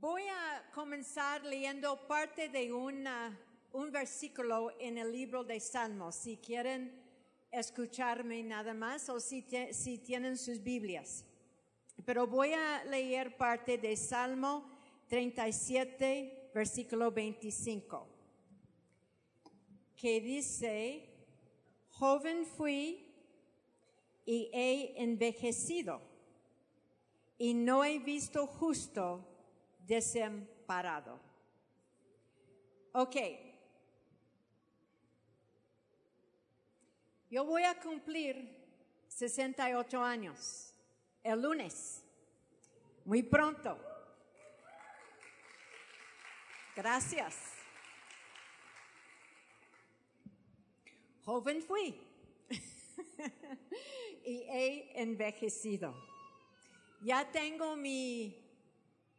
Voy a comenzar leyendo parte de una, un versículo en el libro de Salmos, si quieren escucharme nada más o si, te- si tienen sus Biblias. Pero voy a leer parte de Salmo 37, versículo 25, que dice, joven fui y he envejecido y no he visto justo desamparado. Ok. Yo voy a cumplir 68 años el lunes, muy pronto. Gracias. Joven fui y he envejecido. Ya tengo mi,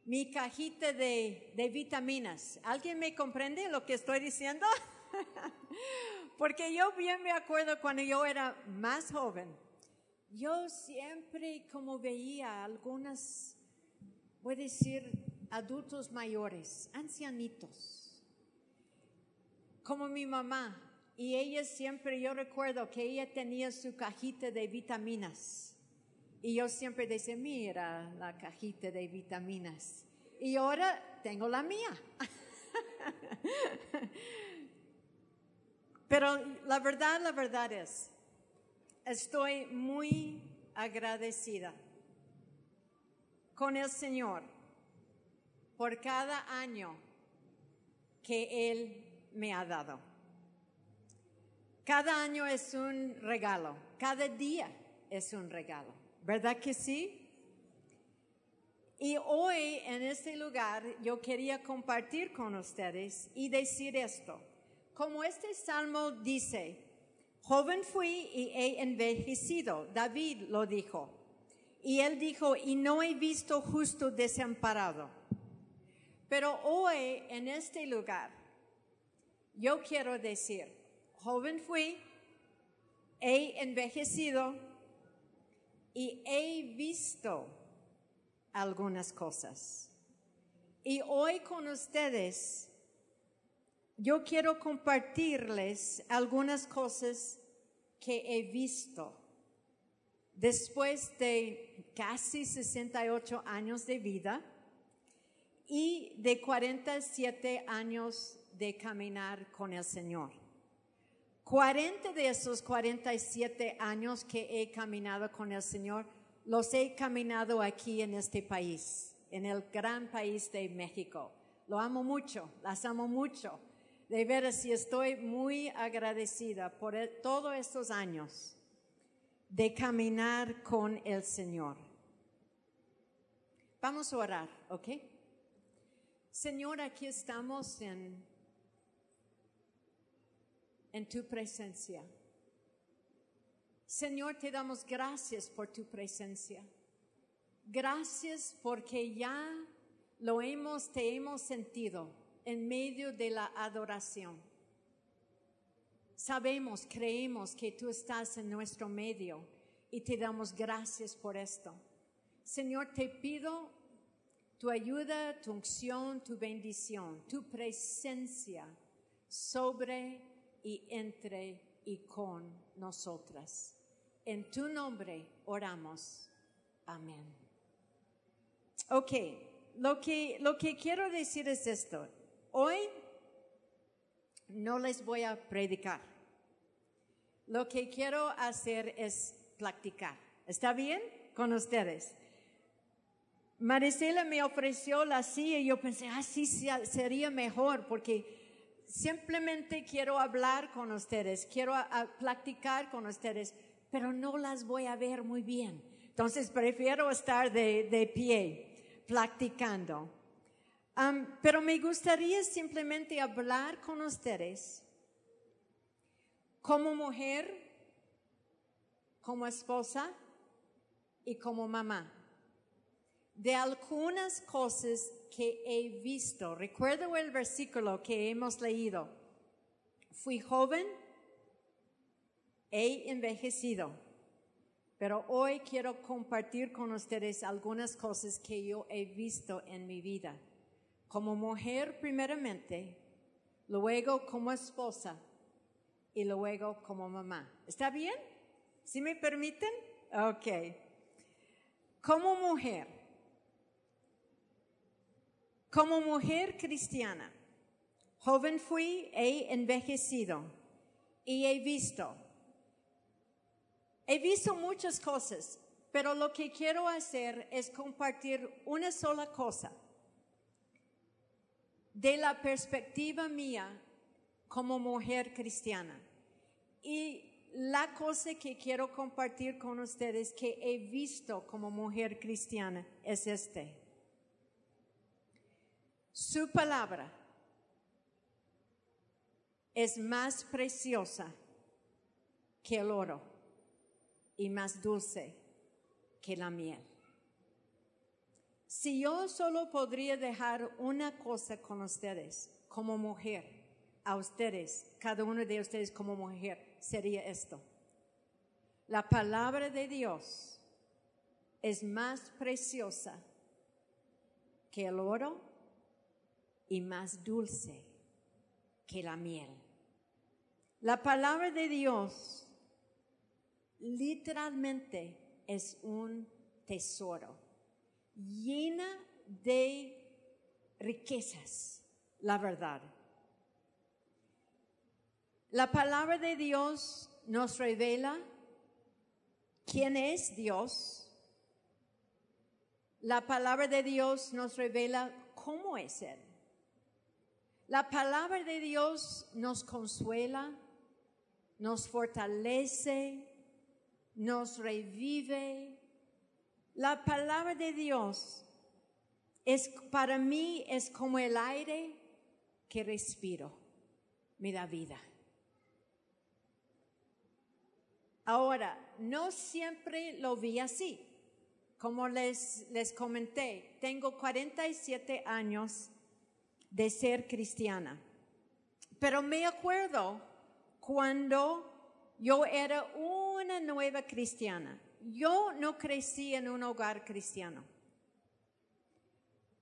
mi cajita de, vitaminas. ¿Alguien me comprende lo que estoy diciendo? Porque yo bien me acuerdo cuando yo era más joven. Yo siempre como veía algunas, voy a decir, adultos mayores, ancianitos, como mi mamá. Y ella siempre, yo recuerdo que ella tenía su cajita de vitaminas. Y yo siempre decía, mira la cajita de vitaminas. Y ahora tengo la mía. Pero la verdad, la verdad es, estoy muy agradecida con el Señor por cada año que Él me ha dado. Cada año es un regalo, cada día es un regalo, ¿verdad que sí? Y hoy en este lugar yo quería compartir con ustedes y decir esto. Como este salmo dice, joven fui y he envejecido, David lo dijo. Y él dijo, y no he visto justo desamparado. Pero hoy en este lugar yo quiero decir, joven fui, he envejecido y he visto algunas cosas. Y hoy con ustedes, yo quiero compartirles algunas cosas que he visto después de casi 68 años de vida y de 47 años de caminar con el Señor. 40 de esos 47 años que he caminado con el Señor, los he caminado aquí en este país, en el gran país de México. Lo amo mucho, las amo mucho. De veras, y estoy muy agradecida por el- todos estos años de caminar con el Señor. Vamos a orar, ¿ok? Señor, aquí estamos en en tu presencia. Señor, te damos gracias por tu presencia. Gracias porque ya lo hemos, te hemos sentido en medio de la adoración. Sabemos, creemos que tú estás en nuestro medio y te damos gracias por esto. Señor, te pido tu ayuda, tu unción, tu bendición, tu presencia sobre y entre y con nosotras. En tu nombre oramos. Amén. Ok, lo que, lo que quiero decir es esto. Hoy no les voy a predicar. Lo que quiero hacer es practicar. ¿Está bien con ustedes? Maricela me ofreció la silla y yo pensé, ah, sí, sería mejor porque simplemente quiero hablar con ustedes, quiero a, platicar con ustedes, pero no las voy a ver muy bien. Entonces prefiero estar de, pie, platicando. Um, pero me gustaría simplemente hablar con ustedes como mujer, como esposa y como mamá de algunas cosas que he visto. Recuerdo el versículo que hemos leído. Fui joven, he envejecido, pero hoy quiero compartir con ustedes algunas cosas que yo he visto en mi vida. como mujer primeramente, luego como esposa y luego como mamá. ¿Está bien? ¿Sí me permiten? Ok. Como mujer, como mujer cristiana, joven fui, he envejecido y he visto. He visto muchas cosas, pero lo que quiero hacer es compartir una sola cosa de la perspectiva mía como mujer cristiana. Y la cosa que quiero compartir con ustedes que he visto como mujer cristiana es este. Su palabra es más preciosa que el oro y más dulce que la miel. Si yo solo podría dejar una cosa con ustedes como mujer, a ustedes, cada uno de ustedes como mujer, sería esto. La palabra de Dios es más preciosa que el oro y más dulce que la miel. La palabra de Dios literalmente es un tesoro llena de riquezas, la verdad. La palabra de Dios nos revela quién es Dios. La palabra de Dios nos revela cómo es Él. La palabra de Dios nos consuela, nos fortalece, nos revive. La palabra de Dios es para mí es como el aire que respiro, me da vida. Ahora, no siempre lo vi así. Como les, les comenté, tengo 47 años de ser cristiana. Pero me acuerdo cuando yo era una nueva cristiana. Yo no crecí en un hogar cristiano.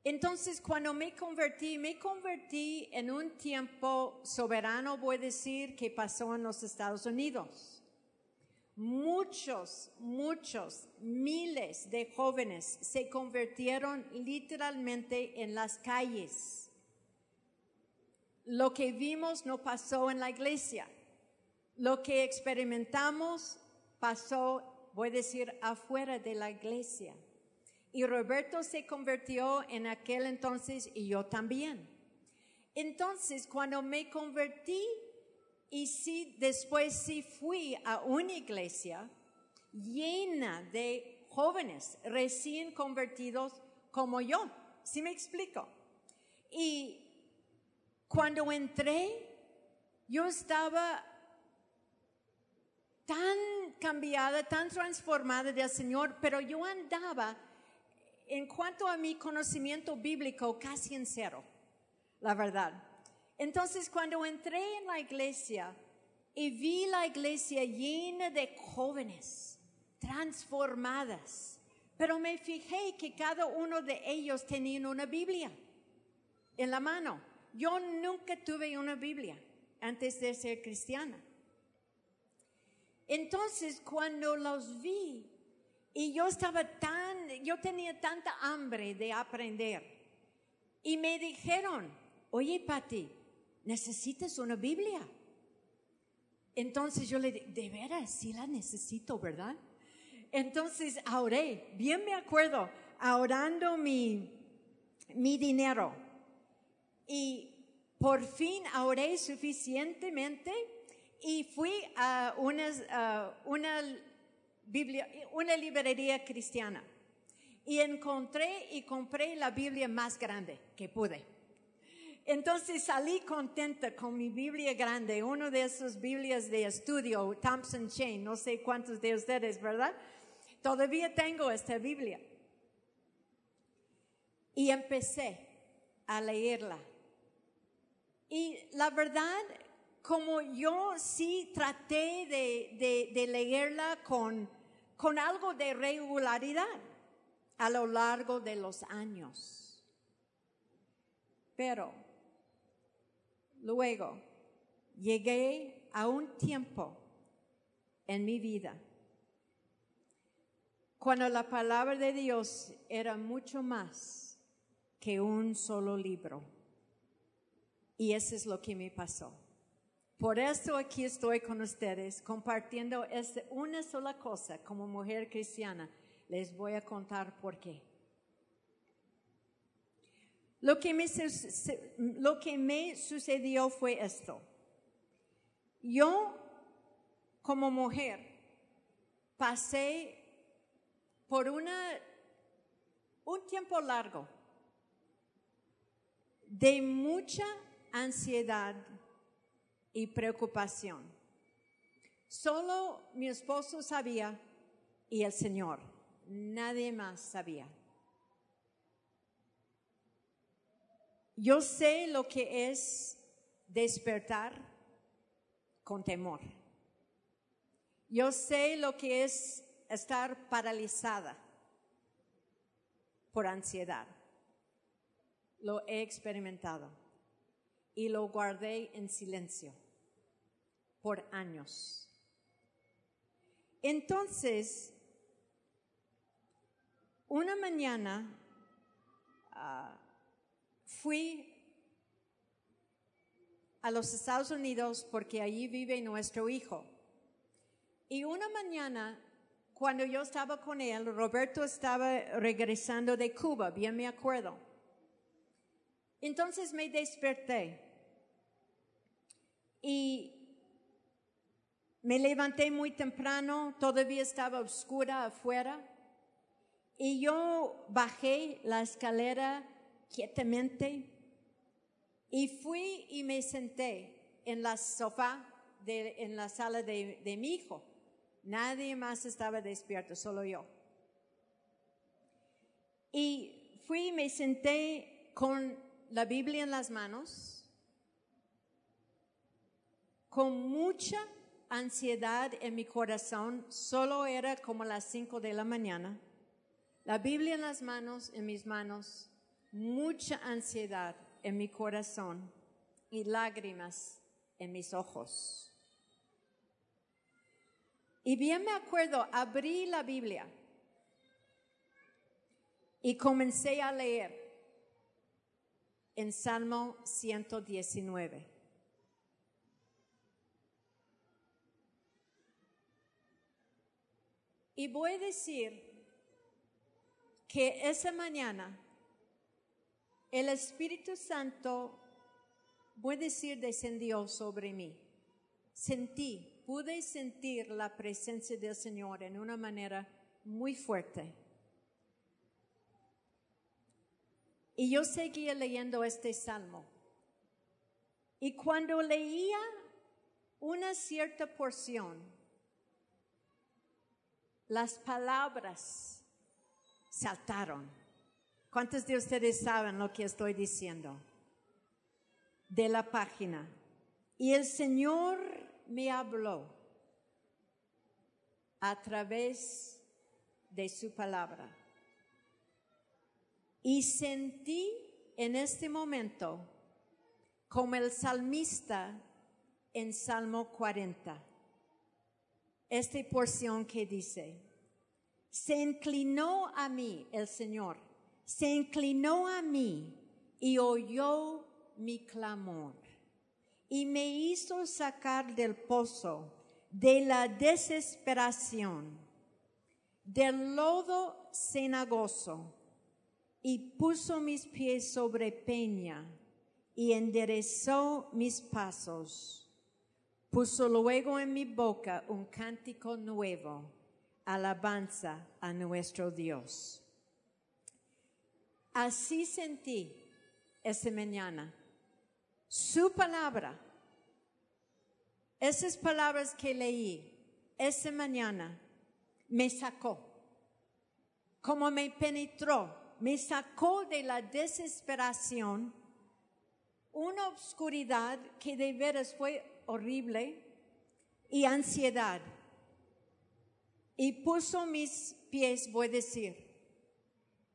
Entonces, cuando me convertí, me convertí en un tiempo soberano, voy a decir, que pasó en los Estados Unidos muchos, muchos, miles de jóvenes se convirtieron literalmente en las calles. Lo que vimos no pasó en la iglesia. Lo que experimentamos pasó, voy a decir, afuera de la iglesia. Y Roberto se convirtió en aquel entonces y yo también. Entonces, cuando me convertí, y sí, después sí fui a una iglesia llena de jóvenes recién convertidos como yo. ¿Sí me explico? Y cuando entré, yo estaba tan cambiada, tan transformada del Señor, pero yo andaba, en cuanto a mi conocimiento bíblico, casi en cero, la verdad. Entonces cuando entré en la iglesia y vi la iglesia llena de jóvenes, transformadas, pero me fijé que cada uno de ellos tenía una Biblia en la mano. Yo nunca tuve una Biblia antes de ser cristiana. Entonces cuando los vi y yo estaba tan, yo tenía tanta hambre de aprender y me dijeron, oye Pati, necesitas una Biblia. Entonces yo le dije, de veras, sí la necesito, ¿verdad? Entonces ahorré, bien me acuerdo, ahorrando mi, mi dinero. Y por fin ahorré suficientemente y fui a una, una, Biblia, una librería cristiana. Y encontré y compré la Biblia más grande que pude. Entonces salí contenta con mi Biblia grande, uno de esos Biblias de estudio, Thompson Chain, no sé cuántos de ustedes, ¿verdad? Todavía tengo esta Biblia. Y empecé a leerla. Y la verdad, como yo sí traté de, leerla con algo de regularidad a lo largo de los años Pero luego llegué a un tiempo en mi vida cuando la palabra de Dios era mucho más que un solo libro. Y eso es lo que me pasó. Por eso aquí estoy con ustedes compartiendo esta una sola cosa como mujer cristiana. Les voy a contar por qué. Lo que me, lo que me sucedió fue esto. Yo, como mujer, pasé por una, un tiempo largo de mucha ansiedad y preocupación. Solo mi esposo sabía y el Señor. Nadie más sabía. Yo sé lo que es despertar con temor. Yo sé lo que es estar paralizada por ansiedad. Lo he experimentado y lo guardé en silencio por años. Entonces, una mañana ah, fui a los Estados Unidos porque allí vive nuestro hijo. Y una mañana cuando yo estaba con él, Roberto estaba regresando de Cuba, bien me acuerdo. Entonces me desperté y me levanté muy temprano, todavía estaba oscura afuera, y yo bajé la escalera quietamente y fui y me senté en la sofá de, en la sala de mi hijo. Nadie más estaba despierto, solo yo. Y fui y me senté con la Biblia en las manos, con mucha ansiedad en mi corazón, solo era como las cinco de la mañana. La Biblia en las manos, en mis manos, mucha ansiedad en mi corazón y lágrimas en mis ojos. Y bien me acuerdo, abrí la Biblia y comencé a leer en Salmo 119. Y voy a decir que esa mañana el Espíritu Santo, voy a decir, descendió sobre mí. Sentí pude sentir la presencia del Señor en una manera muy fuerte. Y yo seguía leyendo este salmo. Y cuando leía una cierta porción, las palabras saltaron. ¿Cuántos de ustedes saben lo que estoy diciendo? De la página. Y el Señor me habló a través de su palabra. Y sentí en este momento como el salmista en Salmo 40, esta porción que dice, se inclinó a mí el Señor, se inclinó a mí y oyó mi clamor y me hizo sacar del pozo de la desesperación, del lodo cenagoso, y puso mis pies sobre peña y enderezó mis pasos. Puso luego en mi boca un cántico nuevo, alabanza a nuestro Dios. Así sentí esa mañana su palabra, esas palabras que leí esa mañana, me sacó, como me penetró, me sacó de la desesperación, una oscuridad que de veras fue horrible y ansiedad. Y puso mis pies, voy a decir,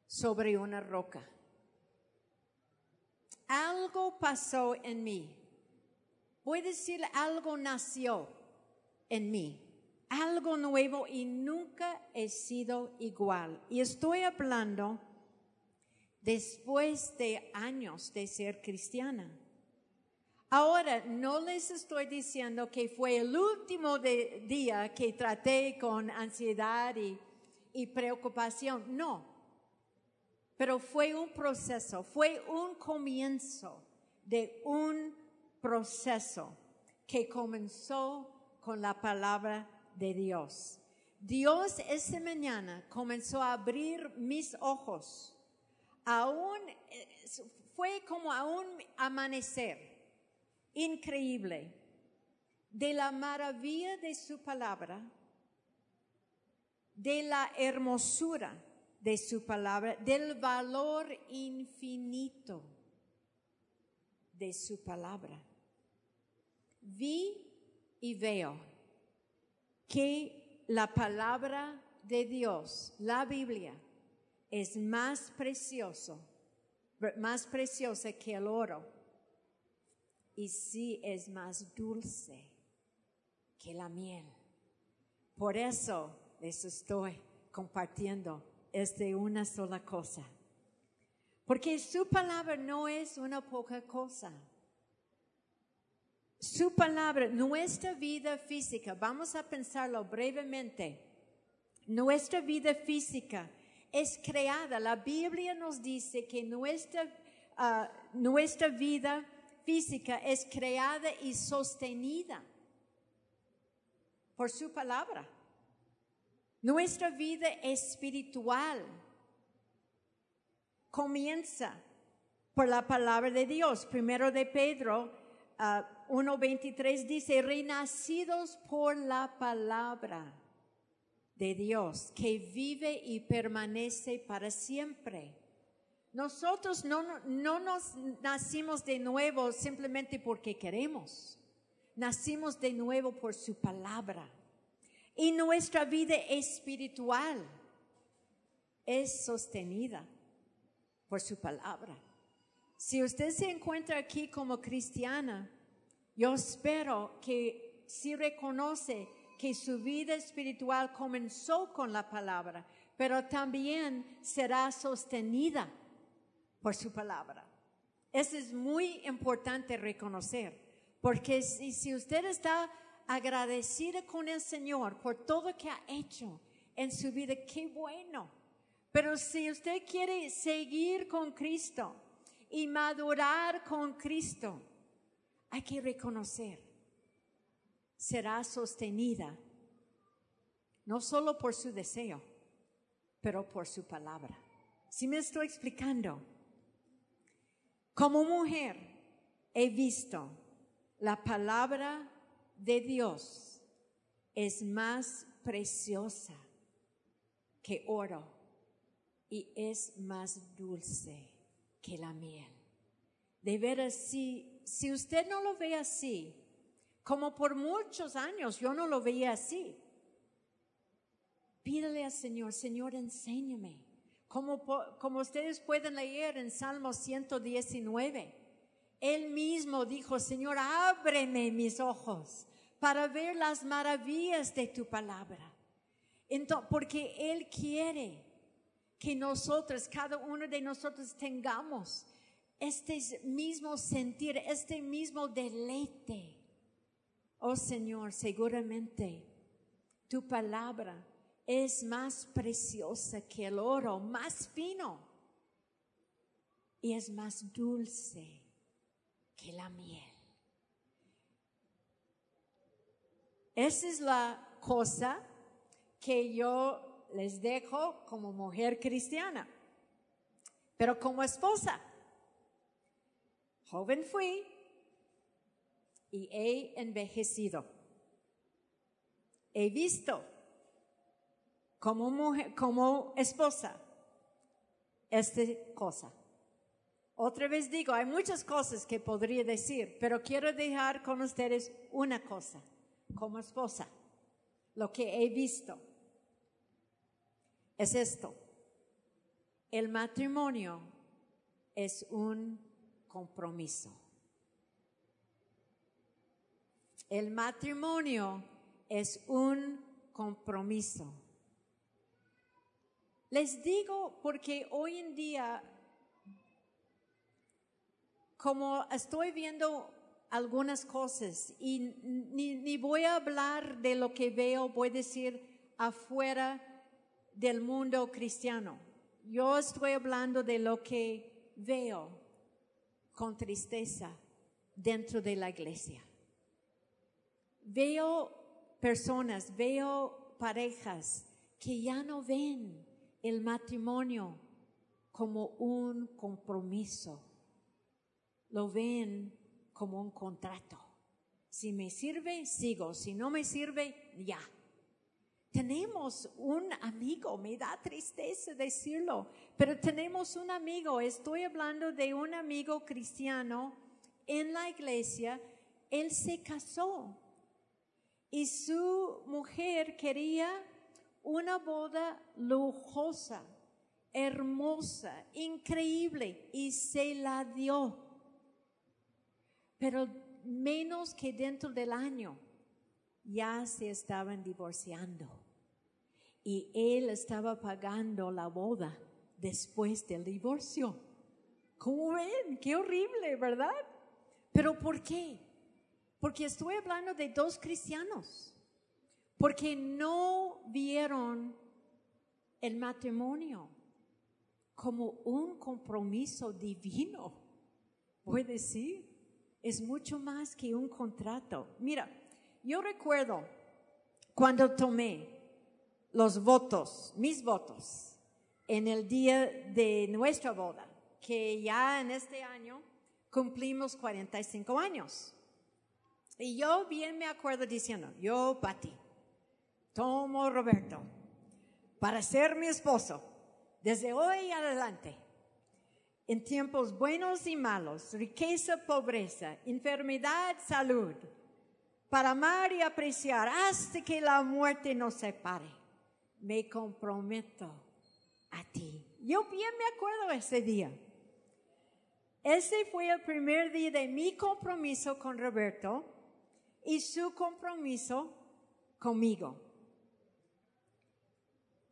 sobre una roca. algo pasó en mí. Voy a decir, algo nació en mí. Algo nuevo y nunca he sido igual. Y estoy hablando después de años de ser cristiana. Ahora, no les estoy diciendo que fue el último día que traté con ansiedad y, preocupación, no. Pero fue un proceso, fue un comienzo de un proceso que comenzó con la palabra de Dios. Dios esa mañana comenzó a abrir mis ojos. Aún eh, fue como a un amanecer increíble de la maravilla de su palabra, de la hermosura de su palabra, del valor infinito de su palabra. Vi y veo que la palabra de Dios, la Biblia, es más precioso, más preciosa que el oro y sí es más dulce que la miel. Por eso les estoy compartiendo es de una sola cosa. Porque su palabra no es una poca cosa. Su palabra, nuestra vida física, vamos a pensarlo brevemente. Nuestra vida física es creada. La Biblia nos dice que nuestra, ah, nuestra vida física es creada y sostenida por su palabra. Nuestra vida espiritual comienza por la palabra de Dios. Primero de Pedro 1.23 ah, dice, renacidos por la palabra de Dios que vive y permanece para siempre. Nosotros no, no nos nacimos de nuevo simplemente porque queremos. Nacimos de nuevo por su palabra. Y nuestra vida espiritual es sostenida por su palabra. Si usted se encuentra aquí como cristiana, yo espero que si reconoce que su vida espiritual comenzó con la palabra, pero también será sostenida por su palabra. Eso es muy importante reconocer, porque si, usted está agradecida con el Señor por todo que ha hecho en su vida, qué bueno. Pero si usted quiere seguir con Cristo y madurar con Cristo, hay que reconocer, será sostenida no solo por su deseo, pero por su palabra. Si me estoy explicando, como mujer he visto la palabra de Dios es más preciosa que oro y es más dulce que la miel. De veras, si, si usted no lo ve así, como por muchos años yo no lo veía así, pídele al Señor, Señor, enséñame. Como, ustedes pueden leer en Salmo 119, Él mismo dijo, Señor, ábreme mis ojos para ver las maravillas de tu palabra. Entonces, porque Él quiere que nosotros, cada uno de nosotros tengamos este mismo sentir, este mismo deleite. Oh Señor, seguramente tu palabra es más preciosa que el oro, más fino y es más dulce que la miel. Esa es la cosa que yo les dejo como mujer cristiana. Pero como esposa, joven fui y he envejecido. He visto como mujer, como esposa, esta cosa. Otra vez digo, hay muchas cosas que podría decir, pero quiero dejar con ustedes una cosa como esposa, lo que he visto es esto. El matrimonio es un compromiso. El matrimonio es un compromiso. Les digo porque hoy en día, como estoy viendo algunas cosas y ni, voy a hablar de lo que veo, voy a decir afuera del mundo cristiano. Yo estoy hablando de lo que veo con tristeza dentro de la iglesia. Veo personas, veo parejas que ya no ven el matrimonio como un compromiso, lo ven como un contrato. Si me sirve, sigo, si no me sirve, ya. Tenemos un amigo, me da tristeza decirlo, pero tenemos un amigo, estoy hablando de un amigo cristiano en la iglesia, él se casó y su mujer quería una boda lujosa, hermosa, increíble y se la dio. Pero menos que dentro del año ya se estaban divorciando y él estaba pagando la boda después del divorcio. ¿Cómo ven? Qué horrible, ¿verdad? Pero ¿por qué? Porque estoy hablando de dos cristianos, porque no vieron el matrimonio como un compromiso divino. Voy a decir, es mucho más que un contrato. Mira, yo recuerdo cuando tomé los votos, mis votos, en el día de nuestra boda, que ya en este año cumplimos 45 años. Y yo bien me acuerdo diciendo, yo, Pati, tomo Roberto para ser mi esposo desde hoy adelante, en tiempos buenos y malos, riqueza, pobreza, enfermedad, salud, para amar y apreciar hasta que la muerte nos separe. Me comprometo a ti. Yo bien me acuerdo ese día. Ese fue el primer día de mi compromiso con Roberto y su compromiso conmigo.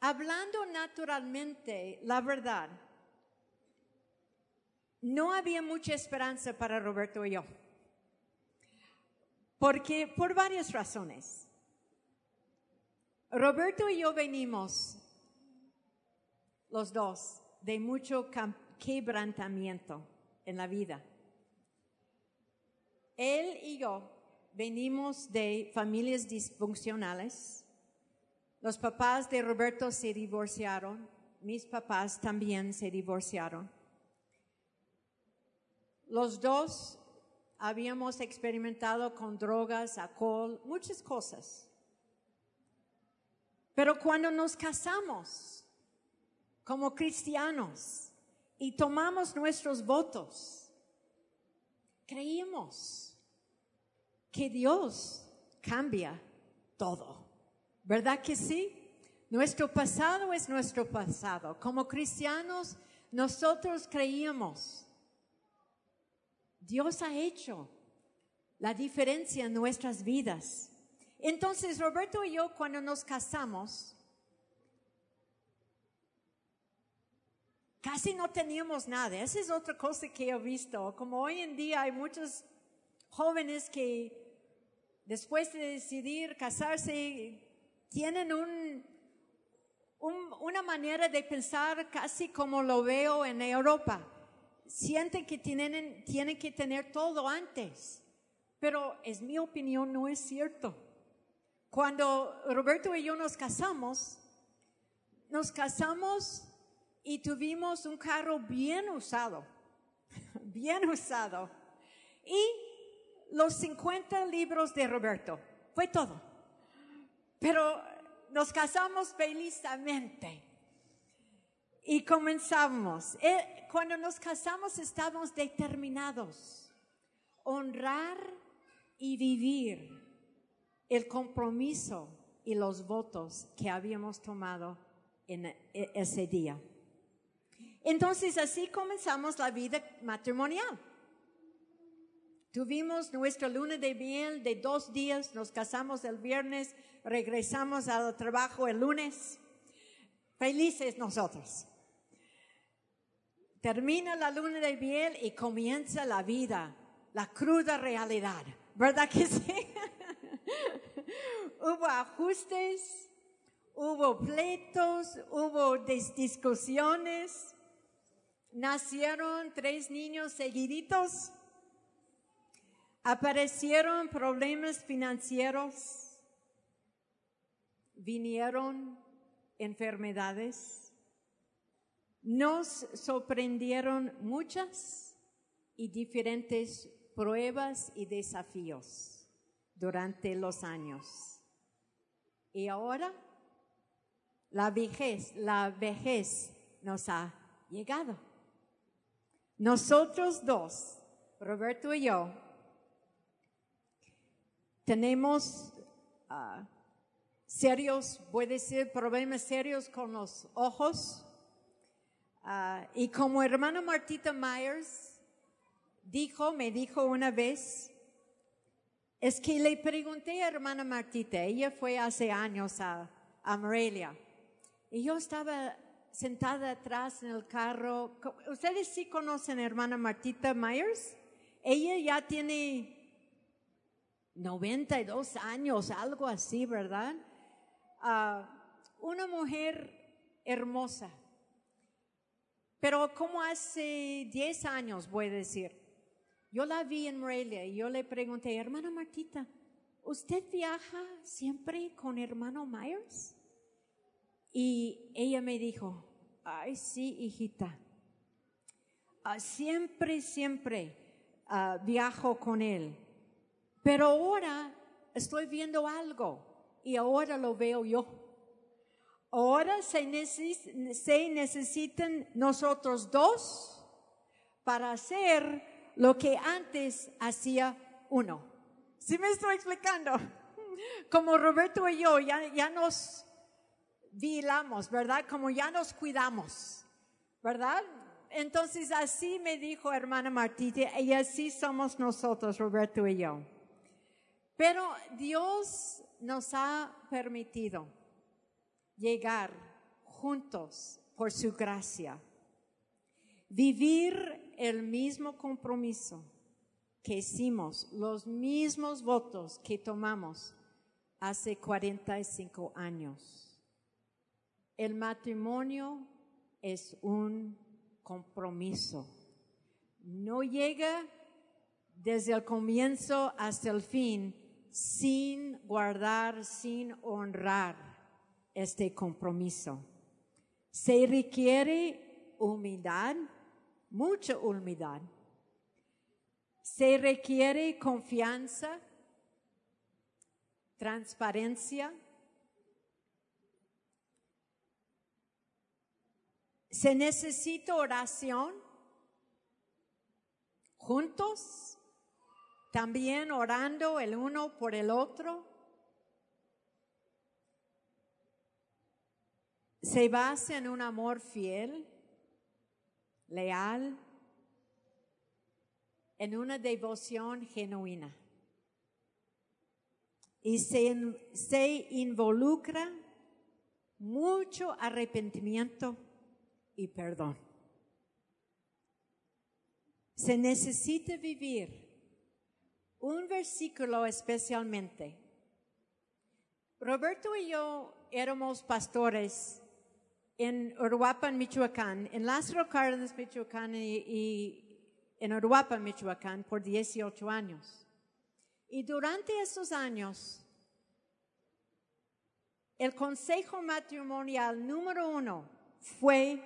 Hablando naturalmente, la verdad, no había mucha esperanza para Roberto y yo. Porque por varias razones. Roberto y yo venimos, los dos, de mucho quebrantamiento en la vida. Él y yo venimos de familias disfuncionales. Los papás de Roberto se divorciaron, mis papás también se divorciaron. Los dos habíamos experimentado con drogas, alcohol, muchas cosas. Pero cuando nos casamos como cristianos y tomamos nuestros votos, creímos que Dios cambia todo. ¿Verdad que sí? Nuestro pasado es nuestro pasado. Como cristianos, nosotros creíamos. Dios ha hecho la diferencia en nuestras vidas. Entonces, Roberto y yo, cuando nos casamos, casi no teníamos nada. Esa es otra cosa que he visto. Como hoy en día hay muchos jóvenes que después de decidir casarse tienen un, una manera de pensar casi como lo veo en Europa. Sienten que tienen, tienen que tener todo antes. Pero es mi opinión, no es cierto. Cuando Roberto y yo nos casamos, nos casamos y tuvimos un carro bien usado, bien usado. Y los 50 libros de Roberto. Fue todo. Pero nos casamos felizmente. Y comenzamos. Eh, cuando nos casamos estábamos determinados. Honrar y vivir el compromiso y los votos que habíamos tomado en e, ese día. Entonces así comenzamos la vida matrimonial. Tuvimos nuestra luna de miel de dos días, nos casamos el viernes, regresamos al trabajo el lunes. Felices nosotros. Termina la luna de miel y comienza la vida, la cruda realidad. ¿Verdad que sí? hubo ajustes, hubo pleitos, hubo discusiones. Nacieron tres niños seguiditos. Aparecieron problemas financieros. Vinieron enfermedades. Nos sorprendieron muchas y diferentes pruebas y desafíos durante los años. Y ahora la vejez, la vejez nos ha llegado. Nosotros dos, Roberto y yo, tenemos ah, serios, puede ser problemas serios con los ojos. Ah, y como hermana Martita Myers dijo, me dijo una vez, es que le pregunté a hermana Martita, ella fue hace años a, a Morelia, y yo estaba sentada atrás en el carro. ¿Ustedes sí conocen a hermana Martita Myers? Ella ya tiene 92 años, algo así, ¿verdad? Ah, una mujer hermosa. Pero como hace 10 años, voy a decir, yo la vi en Morelia y yo le pregunté, hermana Martita, ¿usted viaja siempre con hermano Myers? Y ella me dijo, ay sí, hijita, ah, siempre, siempre ah, viajo con él. Pero ahora estoy viendo algo y ahora lo veo yo. Ahora se, necesitan nosotros dos para hacer lo que antes hacía uno. ¿Sí me estoy explicando? Como Roberto y yo ya, ya nos vigilamos, ¿verdad? Como ya nos cuidamos, ¿verdad? Entonces así me dijo hermana Martita y así somos nosotros, Roberto y yo. Pero Dios nos ha permitido llegar juntos por su gracia, vivir el mismo compromiso que hicimos, los mismos votos que tomamos hace 45 años. El matrimonio es un compromiso. No llega desde el comienzo hasta el fin sin guardar, sin honrar este compromiso. Se requiere humildad, mucha humildad. Se requiere confianza, transparencia. Se necesita oración juntos también orando el uno por el otro. Se basa en un amor fiel, leal, en una devoción genuina. Y se, involucra mucho arrepentimiento y perdón. Se necesita vivir un versículo especialmente. Roberto y yo éramos pastores en Uruapan, Michoacán, en Lázaro Cárdenas, Michoacán y, en Uruapan, Michoacán por 18 años. Y durante esos años, el consejo matrimonial número uno fue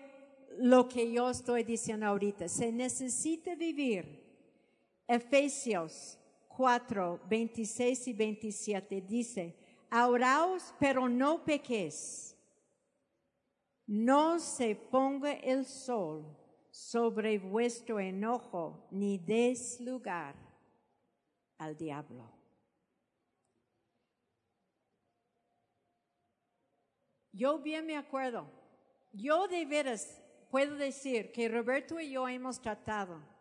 lo que yo estoy diciendo ahorita. Se necesita vivir Efesios 4, 26 y 27 dice, Auraos, pero no pequéis. No se ponga el sol sobre vuestro enojo, ni des lugar al diablo. Yo bien me acuerdo, yo de veras puedo decir que Roberto y yo hemos tratado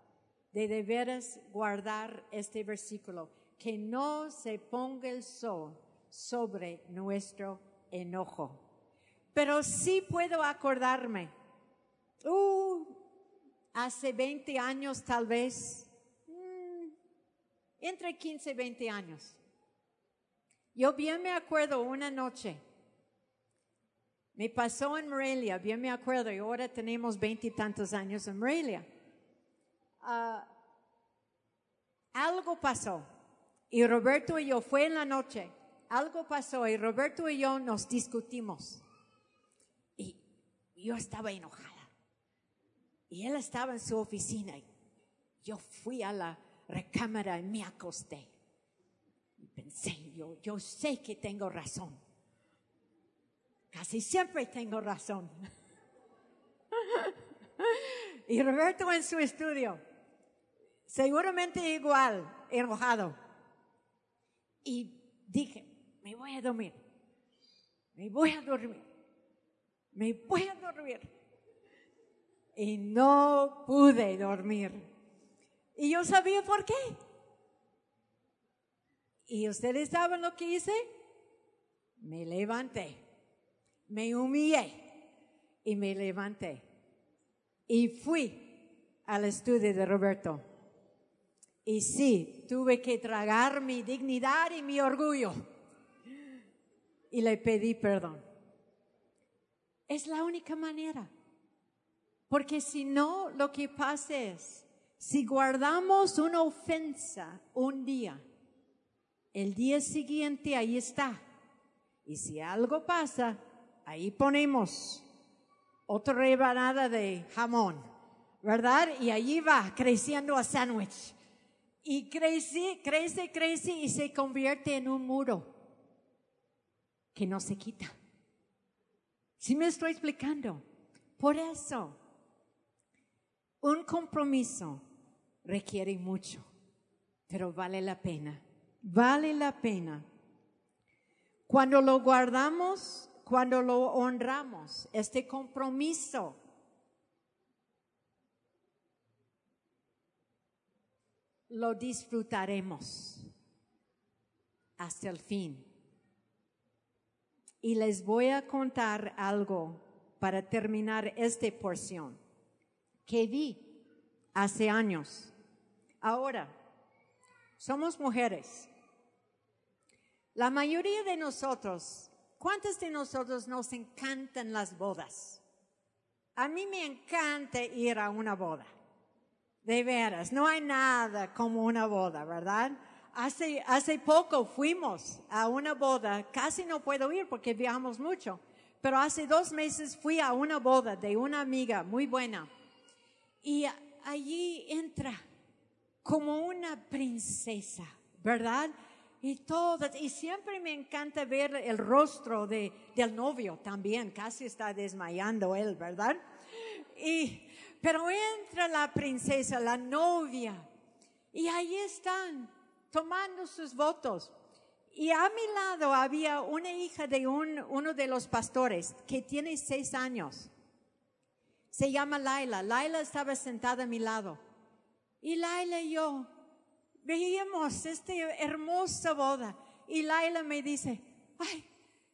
de de veras guardar este versículo, que no se ponga el sol sobre nuestro enojo. Pero sí puedo acordarme, uh, hace 20 años tal vez, mm, entre 15 y 20 años. Yo bien me acuerdo una noche, me pasó en Morelia, bien me acuerdo, y ahora tenemos veintitantos años en Morelia. Ah, algo pasó, y Roberto y yo, fue en la noche, algo pasó, y Roberto y yo nos discutimos. Y yo estaba enojada. Y él estaba en su oficina. Yo fui a la recámara y me acosté. Y pensé, yo, yo sé que tengo razón. Casi siempre tengo razón. y Roberto en su estudio, seguramente igual, enojado. Y dije, me voy a dormir. Me voy a dormir. Me voy a dormir. Y no pude dormir. Y yo sabía por qué. ¿Y ustedes saben lo que hice? Me levanté me humillé y me levanté. Y fui al estudio de Roberto. Y sí, tuve que tragar mi dignidad y mi orgullo. Y le pedí perdón. Es la única manera. Porque si no, lo que pasa es, si guardamos una ofensa un día, el día siguiente ahí está. Y si algo pasa, ahí ponemos otra rebanada de jamón, ¿verdad? Y allí va creciendo a sándwich. Y crece, crece, crece y se convierte en un muro que no se quita. ¿Sí me estoy explicando? Por eso, un compromiso requiere mucho, pero vale la pena. Vale la pena. Cuando lo guardamos cuando lo honramos, este compromiso. Lo disfrutaremos hasta el fin. Y les voy a contar algo para terminar esta porción que vi hace años. Ahora, somos mujeres. La mayoría de nosotros ¿Cuántos de nosotros nos encantan las bodas? A mí me encanta ir a una boda. De veras, no hay nada como una boda, ¿verdad? Hace, hace poco fuimos a una boda, casi no puedo ir porque viajamos mucho, pero hace dos meses fui a una boda de una amiga muy buena y allí entra como una princesa, ¿verdad? y todas, y siempre me encanta ver el rostro de, del novio también, casi está desmayando él, ¿verdad? Y, pero entra la princesa, la novia, y ahí están tomando sus votos. Y a mi lado había una hija de un, uno de los pastores que tiene seis años. Se llama Laila. Laila estaba sentada a mi lado. Y Laila y yo veíamos esta hermosa boda y Laila me dice, ay,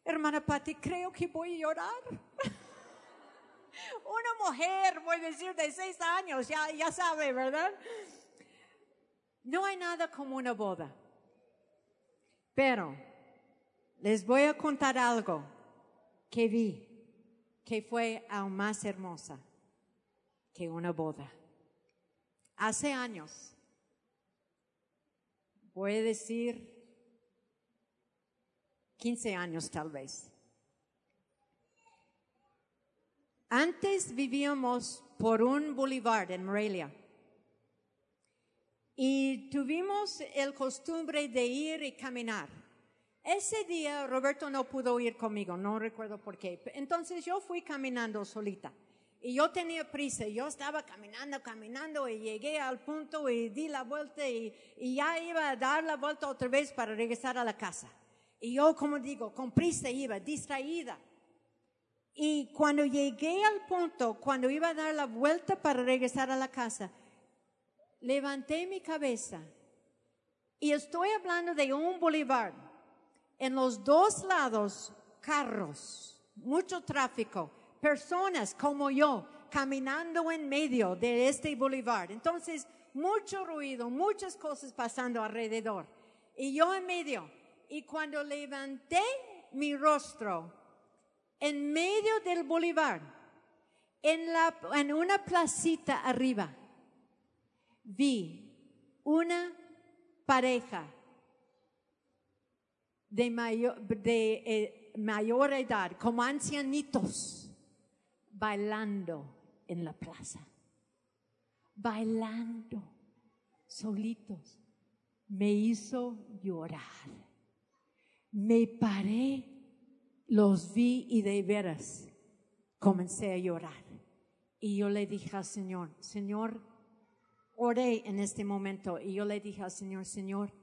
hermana Patti, creo que voy a llorar. Una mujer, voy a decir, de seis años, ya, ya sabe, ¿verdad? No hay nada como una boda. Pero les voy a contar algo que vi, que fue aún más hermosa que una boda. Hace años, voy a decir 15 años tal vez. Antes vivíamos por un boulevard en Morelia y tuvimos el costumbre de ir y caminar. Ese día Roberto no pudo ir conmigo, no recuerdo por qué. Entonces yo fui caminando solita. Y yo tenía prisa, yo estaba caminando, caminando y llegué al punto y di la vuelta y, ya iba a dar la vuelta otra vez para regresar a la casa. Y yo, como digo, con prisa iba, distraída. Y cuando llegué al punto, cuando iba a dar la vuelta para regresar a la casa, levanté mi cabeza y estoy hablando de un boulevard. En los dos lados, carros, mucho tráfico, personas como yo caminando en medio de este boulevard. Entonces, mucho ruido, muchas cosas pasando alrededor. Y yo en medio. Y cuando levanté mi rostro en medio del boulevard, en, la, en una placita arriba, vi una pareja de mayor, de, eh, mayor edad, como ancianitos, bailando en la plaza. Bailando, solitos. Me hizo llorar. Me paré, los vi y de veras comencé a llorar. Y yo le dije al Señor, Señor, oré en este momento y yo le dije al Señor, Señor,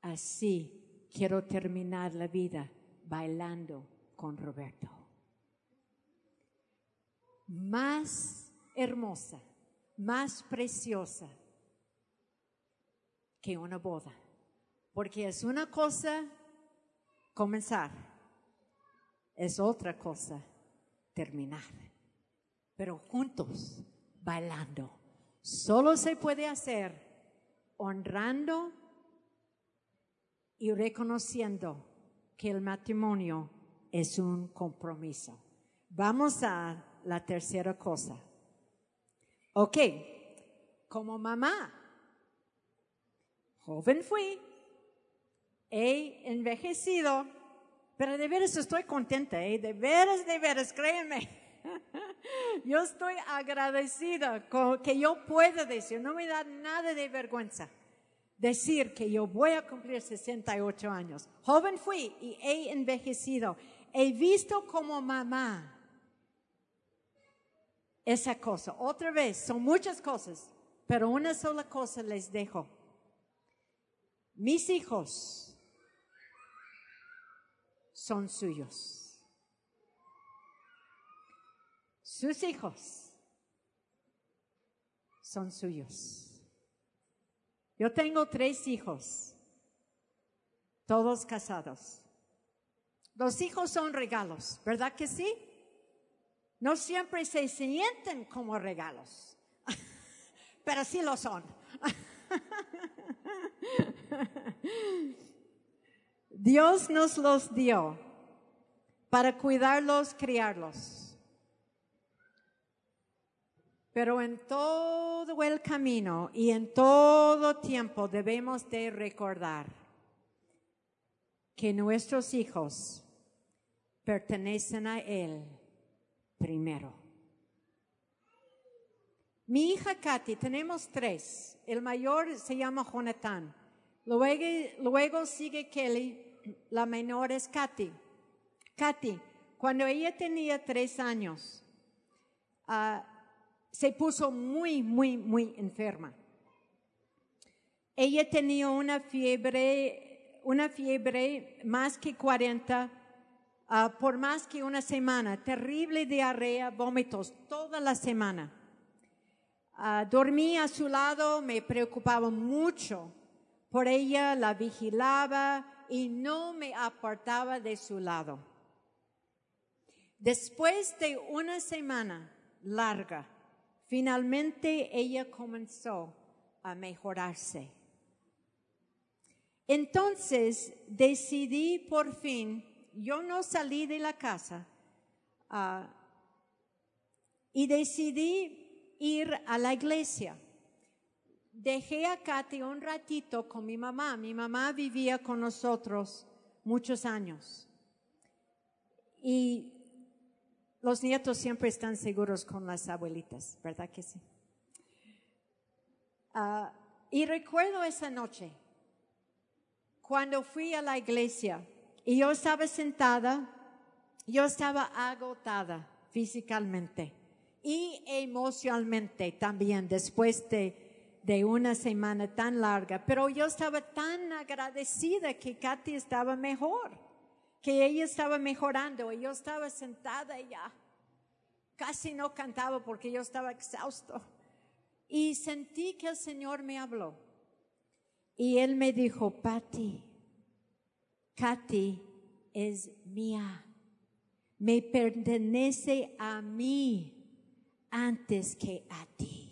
así quiero terminar la vida bailando con Roberto. Más hermosa, más preciosa que una boda. Porque es una cosa comenzar, es otra cosa terminar. Pero juntos, bailando solo se puede hacer honrando y reconociendo que el matrimonio es un compromiso. Vamos a la tercera cosa. Ok, como mamá, joven fui, he envejecido, pero de veras estoy contenta, ¿eh? de veras, de veras, créeme. Yo estoy agradecida con que yo pueda decir, no me da nada de vergüenza decir que yo voy a cumplir 68 años. Joven fui y he envejecido. He visto como mamá esa cosa. Otra vez, son muchas cosas, pero una sola cosa les dejo. Mis hijos son suyos. sus hijos son suyos. Yo tengo tres hijos, todos casados. Los hijos son regalos, ¿verdad que sí? No siempre se sienten como regalos, pero sí lo son. Dios nos los dio para cuidarlos, criarlos. Pero en todo el camino y en todo tiempo debemos de recordar que nuestros hijos pertenecen a Él primero. Mi hija Katy, tenemos tres. El mayor se llama Jonathan. Luego, luego sigue Kelly, la menor es Katy. Katy, cuando ella tenía tres años, uh, se puso muy, muy, muy enferma. Ella tenía una fiebre, una fiebre más que 40 ah, por más que una semana, terrible diarrea, vómitos toda la semana. Uh, dormí a su lado, me preocupaba mucho por ella, la vigilaba y no me apartaba de su lado. Después de una semana larga, Finalmente ella comenzó a mejorarse. Entonces decidí por fin, yo no salí de la casa ah, y decidí ir a la iglesia. Dejé a Katy un ratito con mi mamá. Mi mamá vivía con nosotros muchos años. Y los nietos siempre están seguros con las abuelitas, ¿verdad que sí? Ah, y recuerdo esa noche, cuando fui a la iglesia y yo estaba sentada, yo estaba agotada físicamente y emocionalmente también después de, de una semana tan larga, pero yo estaba tan agradecida que Katy estaba mejor que ella estaba mejorando y yo estaba sentada ya casi no cantaba porque yo estaba exhausto. Y sentí que el Señor me habló. Y Él me dijo, Patti, Katy es mía. Me pertenece a mí antes que a ti.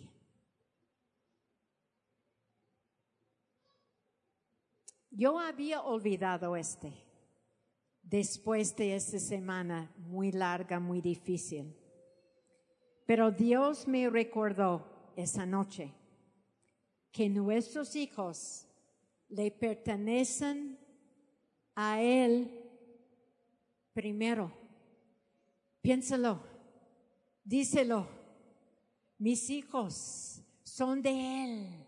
Yo había olvidado este después de esta semana muy larga, muy difícil. Pero Dios me recordó esa noche que nuestros hijos le pertenecen a Él primero. Piénselo, díselo. Mis hijos son de Él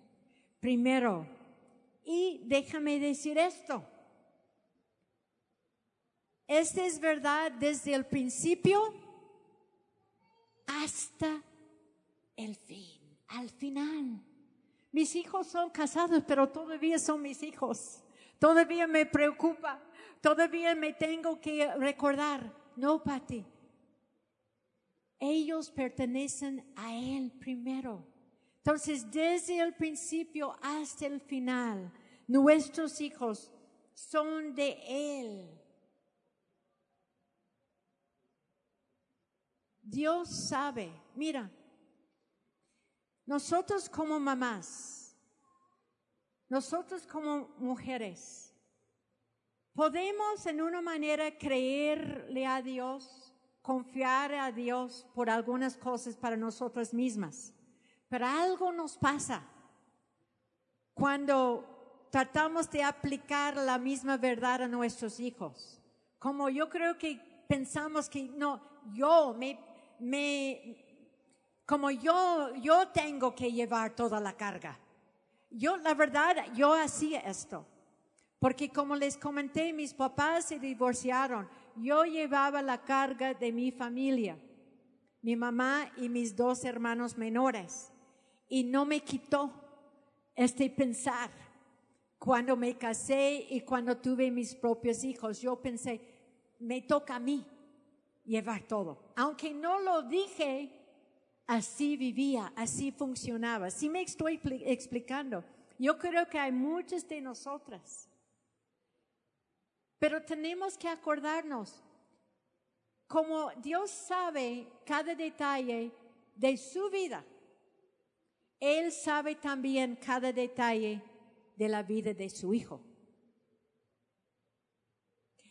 primero. Y déjame decir esto. Esta es verdad desde el principio hasta el fin, al final. Mis hijos son casados, pero todavía son mis hijos. Todavía me preocupa. Todavía me tengo que recordar. No, Pati. Ellos pertenecen a Él primero. Entonces, desde el principio hasta el final, nuestros hijos son de Él. Dios sabe, mira, nosotros como mamás, nosotros como mujeres, podemos en una manera creerle a Dios, confiar a Dios por algunas cosas para nosotras mismas, pero algo nos pasa cuando tratamos de aplicar la misma verdad a nuestros hijos. Como yo creo que pensamos que no, yo me me, como yo, yo tengo que llevar toda la carga. Yo, la verdad, yo hacía esto. Porque como les comenté, mis papás se divorciaron. Yo llevaba la carga de mi familia, mi mamá y mis dos hermanos menores. Y no me quitó este pensar. Cuando me casé y cuando tuve mis propios hijos, yo pensé, me toca a mí llevar todo. Aunque no lo dije, así vivía, así funcionaba. Si me estoy explicando. Yo creo que hay muchas de nosotras. Pero tenemos que acordarnos, como Dios sabe cada detalle de su vida, Él sabe también cada detalle de la vida de su hijo.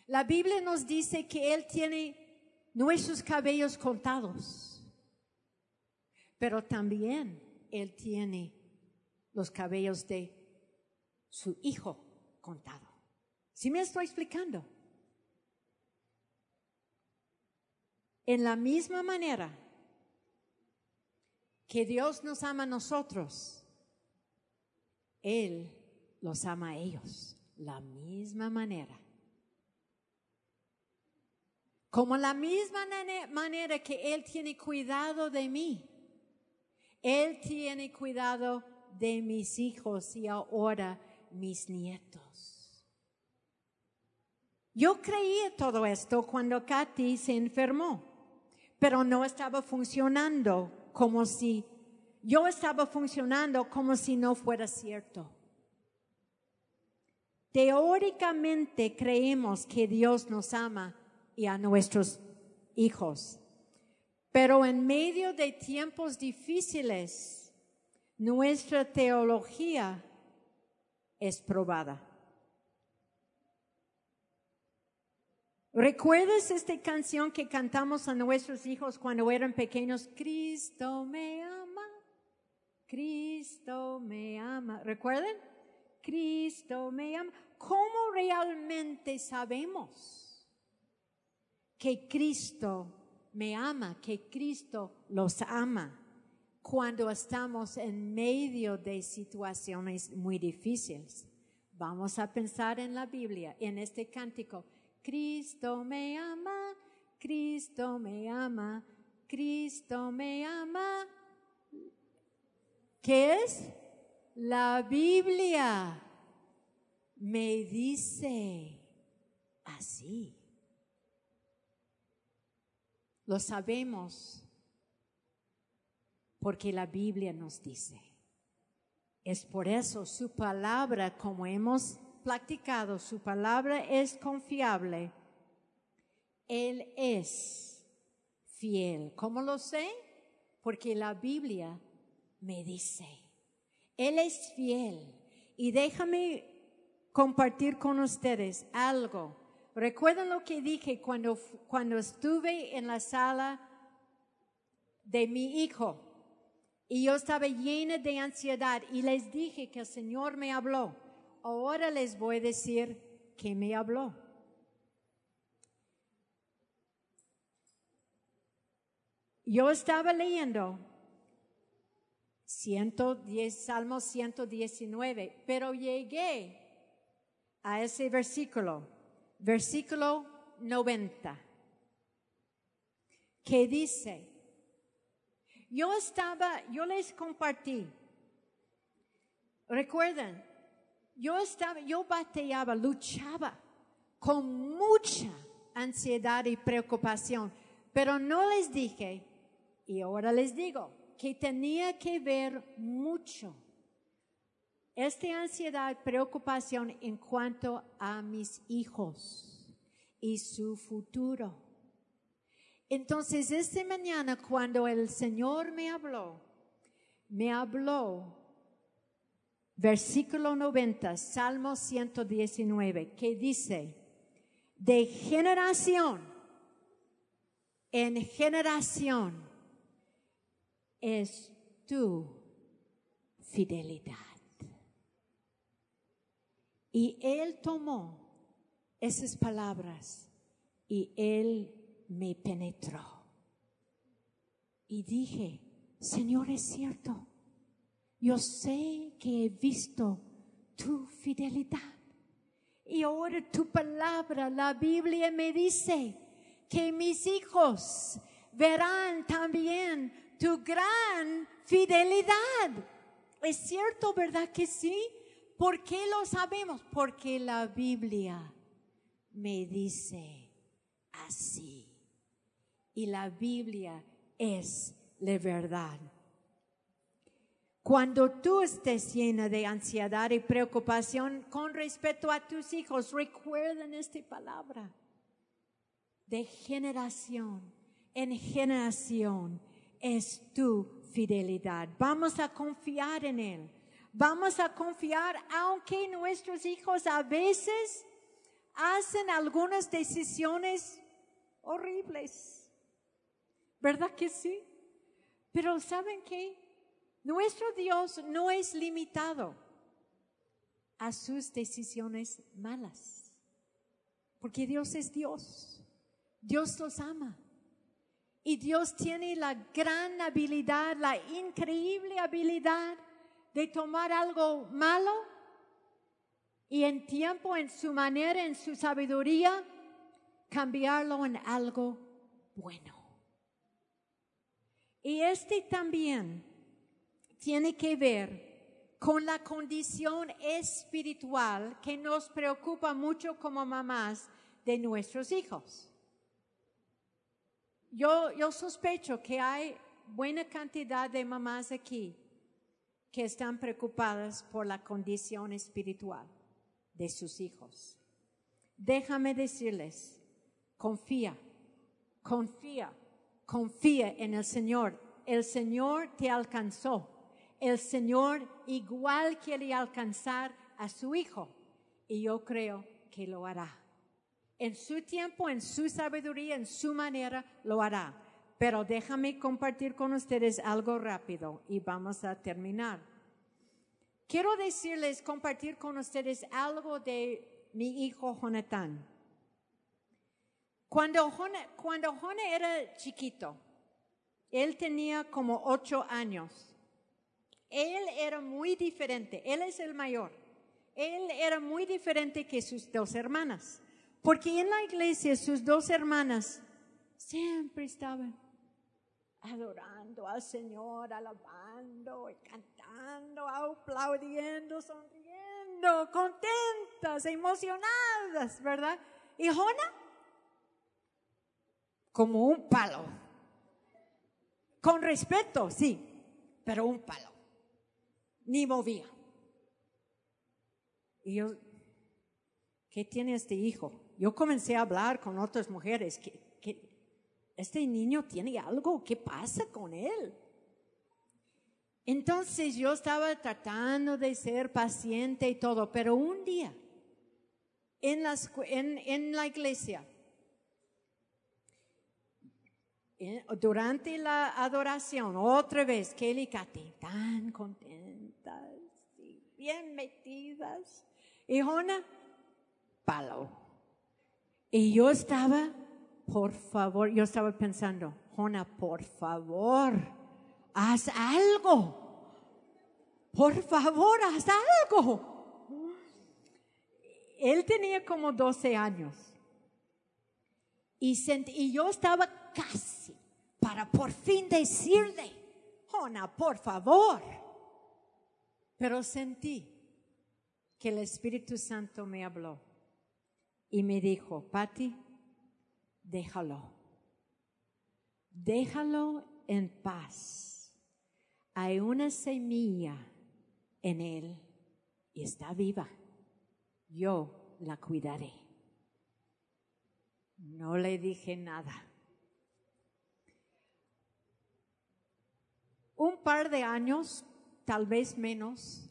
La Biblia nos dice que Él tiene nuestros cabellos contados. Pero también Él tiene los cabellos de su hijo contado. ¿Sí me estoy explicando? En la misma manera que Dios nos ama a nosotros, Él los ama a ellos. La misma manera. Como la misma manera que Él tiene cuidado de mí, Él tiene cuidado de mis hijos y ahora mis nietos. Yo creía todo esto cuando Katy se enfermó, pero no estaba funcionando como si, yo estaba funcionando como si no fuera cierto. Teóricamente creemos que Dios nos ama y a nuestros hijos. Pero en medio de tiempos difíciles, nuestra teología es probada. ¿Recuerdas esta canción que cantamos a nuestros hijos cuando eran pequeños? Cristo me ama, Cristo me ama. ¿Recuerdan? Cristo me ama. ¿Cómo realmente sabemos? que Cristo me ama, que Cristo los ama cuando estamos en medio de situaciones muy difíciles. Vamos a pensar en la Biblia, en este cántico. Cristo me ama, Cristo me ama, Cristo me ama. ¿Qué es? La Biblia me dice así. Lo sabemos porque la Biblia nos dice. Es por eso su palabra, como hemos practicado, su palabra es confiable. Él es fiel. ¿Cómo lo sé? Porque la Biblia me dice. Él es fiel. Y déjame compartir con ustedes algo. ¿Recuerdan lo que dije cuando, cuando estuve en la sala de mi hijo? Y yo estaba llena de ansiedad y les dije que el Señor me habló. Ahora les voy a decir que me habló. Yo estaba leyendo 110, Salmo 119, pero llegué a ese versículo, versículo 90, que dice, yo estaba, yo les compartí, recuerden, yo estaba, yo bateaba, luchaba con mucha ansiedad y preocupación, pero no les dije, y ahora les digo, que tenía que ver mucho esta ansiedad, preocupación en cuanto a mis hijos y su futuro. Entonces, esta mañana cuando el Señor me habló, me habló, versículo 90, Salmo 119, que dice, de generación en generación es tu fidelidad. Y Él tomó esas palabras y Él me penetró. Y dije, Señor, es cierto, yo sé que he visto tu fidelidad. Y ahora tu palabra, la Biblia me dice que mis hijos verán también tu gran fidelidad. ¿Es cierto, verdad que sí? ¿Por qué lo sabemos? Porque la Biblia me dice así. Y la Biblia es la verdad. Cuando tú estés llena de ansiedad y preocupación con respecto a tus hijos, recuerden esta palabra. De generación en generación es tu fidelidad. Vamos a confiar en Él. Vamos a confiar aunque nuestros hijos a veces hacen algunas decisiones horribles. ¿Verdad que sí? Pero ¿saben qué? Nuestro Dios no es limitado a sus decisiones malas. Porque Dios es Dios. Dios los ama. Y Dios tiene la gran habilidad, la increíble habilidad de tomar algo malo y en tiempo, en su manera, en su sabiduría, cambiarlo en algo bueno. Y este también tiene que ver con la condición espiritual que nos preocupa mucho como mamás de nuestros hijos. Yo, sospecho que hay buena cantidad de mamás aquí que están preocupadas por la condición espiritual de sus hijos. Déjame decirles, confía, confía, confía en el Señor. El Señor te alcanzó. El Señor igual quiere alcanzar a su hijo. Y yo creo que lo hará. En su tiempo, en su sabiduría, en su manera, lo hará. Pero déjame compartir con ustedes algo rápido y vamos a terminar. Quiero decirles, compartir con ustedes algo de mi hijo Jonathan. Cuando cuando era chiquito, él tenía como ocho años. Él era muy diferente. Él es el mayor. Él era muy diferente que sus dos hermanas. Porque en la iglesia sus dos hermanas siempre estaban adorando al Señor, alabando cantando, aplaudiendo, sonriendo, contentas, emocionadas, ¿verdad? Y Jona, como un palo. Con respeto, sí, pero un palo. Ni movía. Y yo, ¿qué tiene este hijo? Yo comencé a hablar con otras mujeres. ¿Qué, qué, este niño tiene algo? ¿Qué pasa con él? Entonces yo estaba tratando de ser paciente y todo, pero un día en la, iglesia, durante la adoración, otra vez, Kelly y Katy, tan contentas y bien metidas. Y Jona, palo. Y yo estaba, por favor, yo estaba pensando, Jona, por favor, haz algo. Por favor, haz algo. Él tenía como 12 años. Y, y yo estaba casi para por fin decirle, Jona, por favor. Pero sentí que el Espíritu Santo me habló y me dijo, Patti, déjalo. Déjalo en paz. Hay una semilla en él y está viva. Yo la cuidaré. No le dije nada. Un par de años, tal vez menos,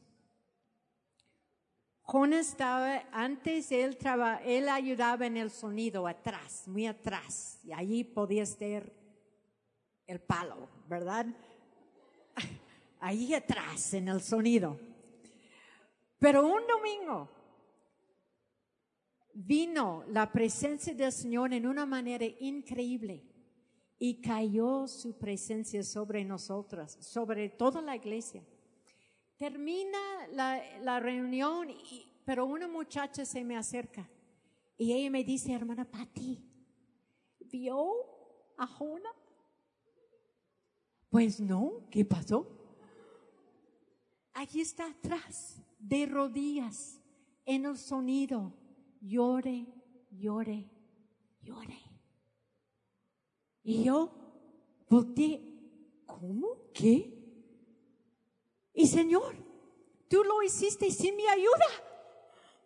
Juan estaba, antes él, traba, él ayudaba en el sonido atrás, muy atrás, y allí podía estar el palo, ¿verdad? Ahí atrás, en el sonido. Pero un domingo vino la presencia del Señor en una manera increíble y cayó su presencia sobre nosotras, sobre toda la iglesia. Termina la, reunión, pero una muchacha se me acerca y ella me dice, hermana Patti, ¿vio a Jona? Pues no, ¿qué pasó? Allí está atrás, de rodillas, en el sonido, llore, llore, llore. Y yo volteé, ¿cómo? ¿Qué? Y Señor, tú lo hiciste sin mi ayuda,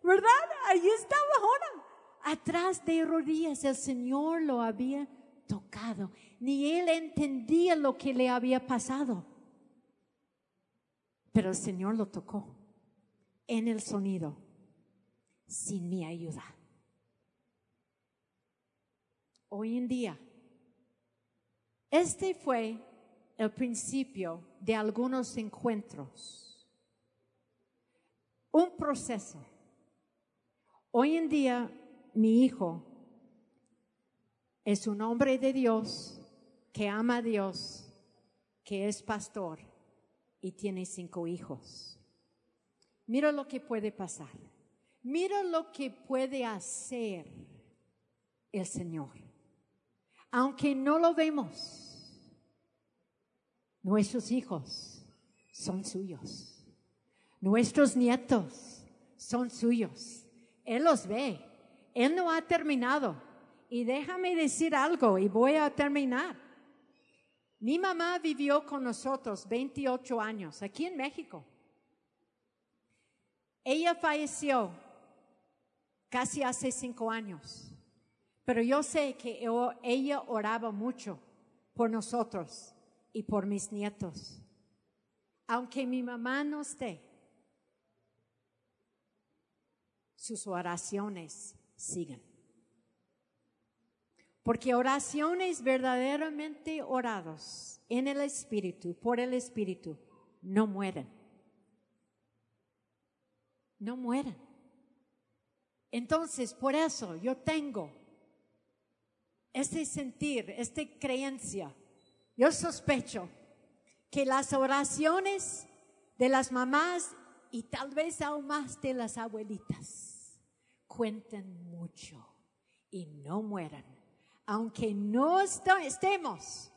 ¿verdad? Ahí estaba ahora. Atrás de rodillas el Señor lo había tocado. Ni él entendía lo que le había pasado. Pero el Señor lo tocó en el sonido sin mi ayuda. Hoy en día, este fue el principio de algunos encuentros, un proceso. Hoy en día, mi hijo es un hombre de Dios que ama a Dios, que es pastor y tiene cinco hijos. Mira lo que puede pasar. Mira lo que puede hacer el Señor. Aunque no lo vemos, nuestros hijos son suyos. Nuestros nietos son suyos. Él los ve. Él no ha terminado. Y déjame decir algo y voy a terminar. Mi mamá vivió con nosotros 28 años aquí en México. Ella falleció casi hace cinco años. Pero yo sé que ella oraba mucho por nosotros y por mis nietos. Aunque mi mamá no esté, sus oraciones siguen. Porque oraciones verdaderamente orados en el Espíritu, por el Espíritu, no mueren. No mueren. Entonces, por eso yo tengo este sentir, esta creencia. Yo sospecho que las oraciones de las mamás y tal vez aún más de las abuelitas cuenten mucho y no mueran. Aunque no estemos,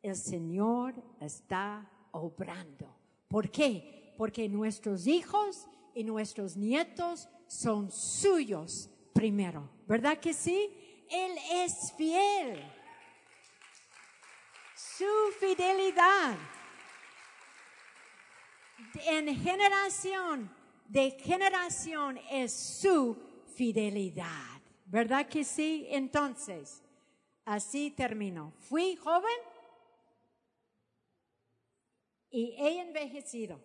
el Señor está obrando. ¿Por qué? Porque nuestros hijos y nuestros nietos son suyos primero. ¿Verdad que sí? Él es fiel. Su fidelidad en generación de generación es su fidelidad. ¿Verdad que sí? Entonces, así termino. Fui joven y he envejecido.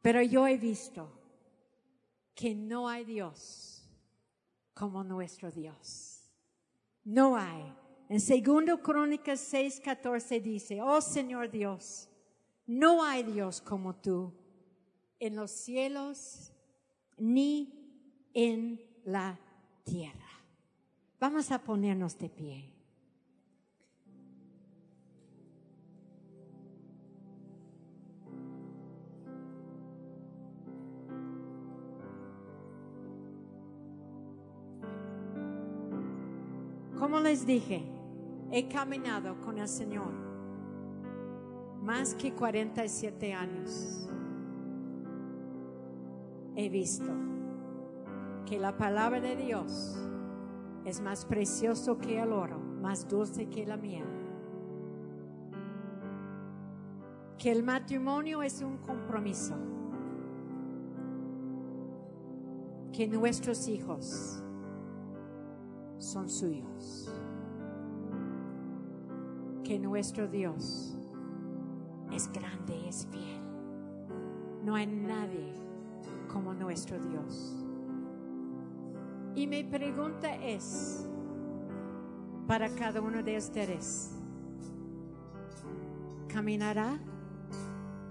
Pero yo he visto que no hay Dios como nuestro Dios. No hay. En segundo Crónicas 6, 14 dice, oh Señor Dios, no hay Dios como tú en los cielos ni en la tierra. Vamos a ponernos de pie. Como les dije, he caminado con el Señor más que 47 años. He visto que la palabra de Dios es más precioso que el oro, más dulce que la miel. Que el matrimonio es un compromiso. Que nuestros hijos son suyos. Que nuestro Dios es grande es fiel. No hay nadie como nuestro Dios. Y mi pregunta es para cada uno de ustedes, ¿caminará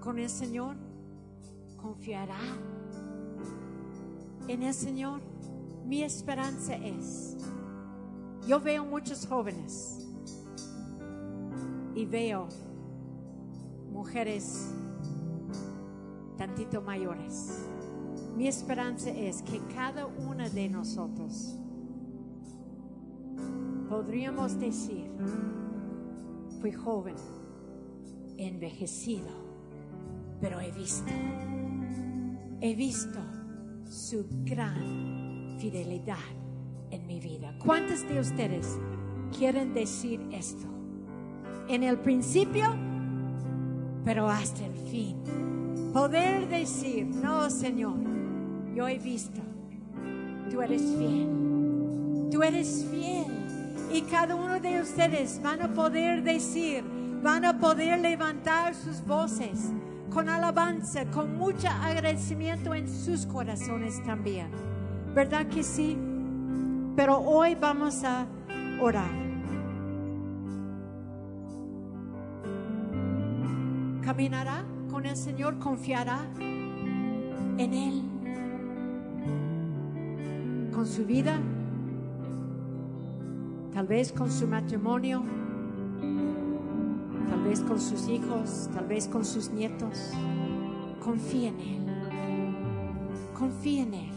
con el Señor? ¿Confiará en el Señor? Mi esperanza es, yo veo muchos jóvenes y veo mujeres tantito mayores mi esperanza es que cada una de nosotros podríamos decir, fui joven, envejecido, pero he visto, he visto su gran fidelidad en mi vida. ¿Cuántos de ustedes quieren decir esto? En el principio, pero hasta el fin. Poder decir, no, Señor, yo he visto, tú eres fiel, tú eres fiel. Y cada uno de ustedes van a poder decir, van a poder levantar sus voces con alabanza, con mucho agradecimiento en sus corazones también. ¿Verdad que sí? Pero hoy vamos a orar. Caminará con el Señor, confiará en Él con su vida, tal vez con su matrimonio, tal vez con sus hijos, tal vez con sus nietos. Confía en Él. Confía en Él.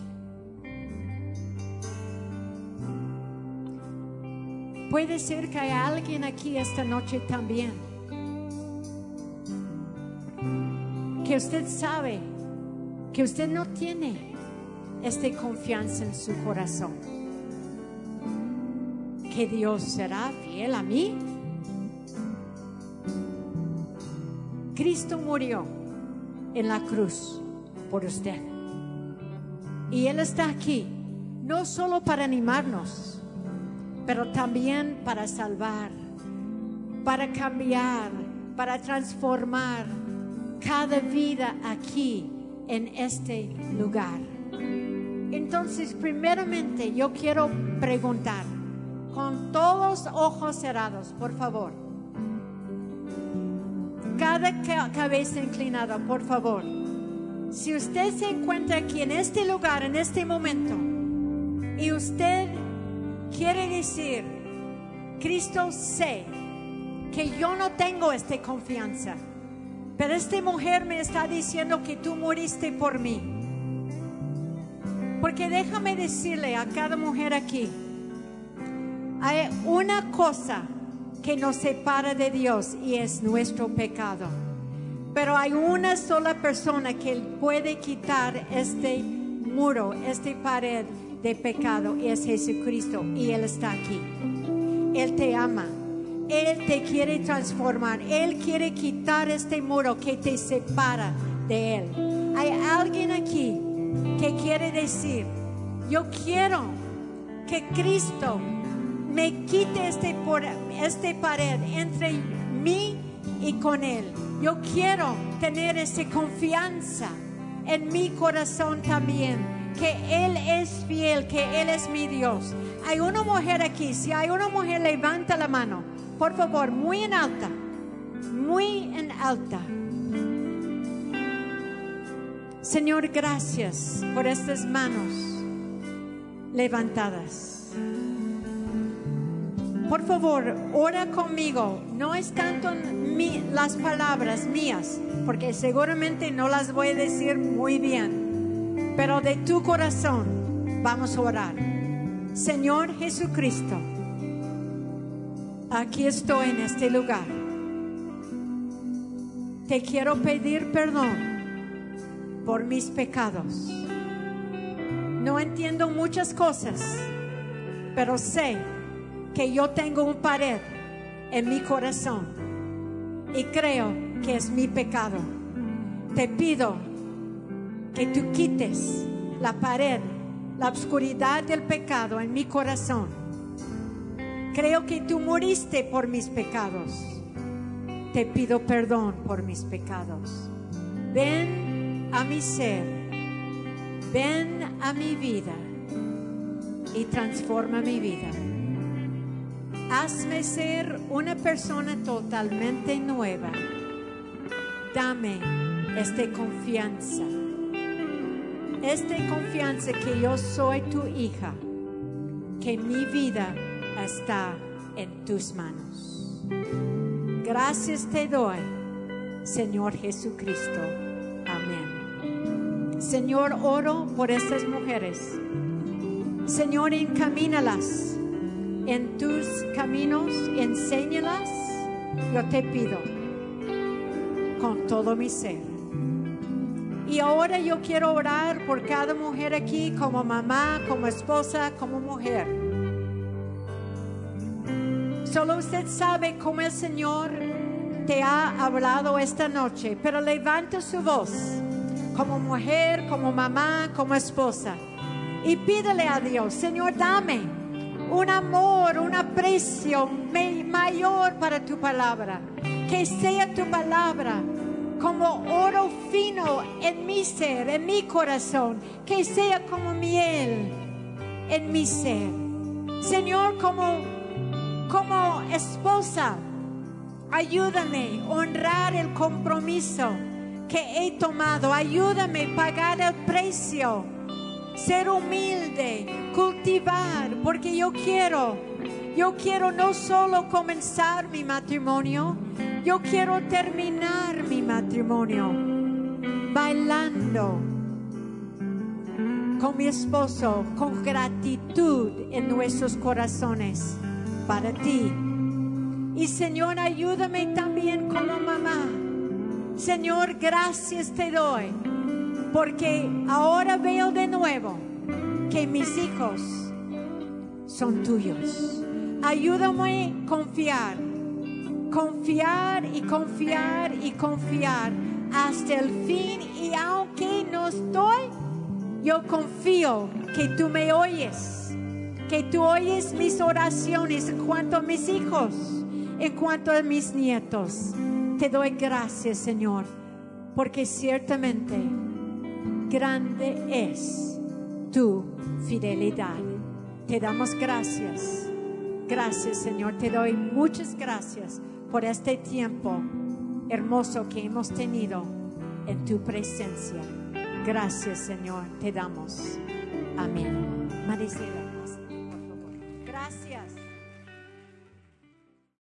Puede ser que haya alguien aquí esta noche también. Que usted sabe que usted no tiene esta confianza en su corazón. Que Dios será fiel a mí. Cristo murió en la cruz por usted. Y Él está aquí, no solo para animarnos, pero también para salvar, para cambiar, para transformar cada vida aquí en este lugar. Entonces, primeramente yo quiero preguntar, con todos ojos cerrados, por favor. Cada cabeza inclinada, por favor. Si usted se encuentra aquí en este lugar, en este momento, y usted quiere decir, Cristo sé que yo no tengo esta confianza, pero esta mujer me está diciendo que tú moriste por mí. Porque déjame decirle a cada mujer aquí, hay una cosa que nos separa de Dios y es nuestro pecado. Pero hay una sola persona que puede quitar este muro, esta pared de pecado y es Jesucristo y Él está aquí. Él te ama. Él te quiere transformar. Él quiere quitar este muro que te separa de Él. Hay alguien aquí que quiere decir, yo quiero que Cristo me quite este, este pared entre mí y con Él. Yo quiero tener esa confianza en mi corazón también, que Él es fiel, que Él es mi Dios. Hay una mujer aquí, si hay una mujer, levanta la mano, por favor, muy en alta, muy en alta. Señor, gracias por estas manos levantadas. Por favor, ora conmigo. No es tanto las palabras mías, porque seguramente no las voy a decir muy bien, pero de tu corazón vamos a orar. Señor Jesucristo, aquí estoy en este lugar. Te quiero pedir perdón por mis pecados. No entiendo muchas cosas, pero sé que yo tengo un pared en mi corazón y creo que es mi pecado. Te pido que tú quites la pared, la oscuridad del pecado en mi corazón. Creo que tú moriste por mis pecados. Te pido perdón por mis pecados. Ven a mi ser, ven a mi vida y transforma mi vida. Hazme ser una persona totalmente nueva. Dame esta confianza, esta confianza que yo soy tu hija, que mi vida está en tus manos. Gracias te doy, Señor Jesucristo. Amén. Señor, oro por estas mujeres. Señor, encamínalas en tus caminos, enséñalas. Yo te pido con todo mi ser. Y ahora yo quiero orar por cada mujer aquí, como mamá, como esposa, como mujer. Solo usted sabe cómo el Señor te ha hablado esta noche, pero levanta su voz como mujer, como mamá, como esposa. Y pídele a Dios, Señor, dame un amor, un aprecio mayor para tu palabra. Que sea tu palabra como oro fino en mi ser, en mi corazón. Que sea como miel en mi ser. Señor, como, como esposa, ayúdame a honrar el compromiso que he tomado. Ayúdame a pagar el precio. Ser humilde, cultivar, porque yo quiero, yo quiero no solo comenzar mi matrimonio, yo quiero terminar mi matrimonio bailando con mi esposo, con gratitud en nuestros corazones para ti. Y Señor, ayúdame también como mamá Señor, gracias te doy, porque ahora veo de nuevo que mis hijos son tuyos. Ayúdame a confiar, confiar y confiar y confiar hasta el fin y aunque no estoy, yo confío que tú me oyes, que tú oyes mis oraciones en cuanto a mis hijos, en cuanto a mis nietos. Te doy gracias, Señor, porque ciertamente grande es tu fidelidad. Te damos gracias. Gracias, Señor. Te doy muchas gracias por este tiempo hermoso que hemos tenido en tu presencia. Gracias, Señor. Te damos. Amén. Maricela.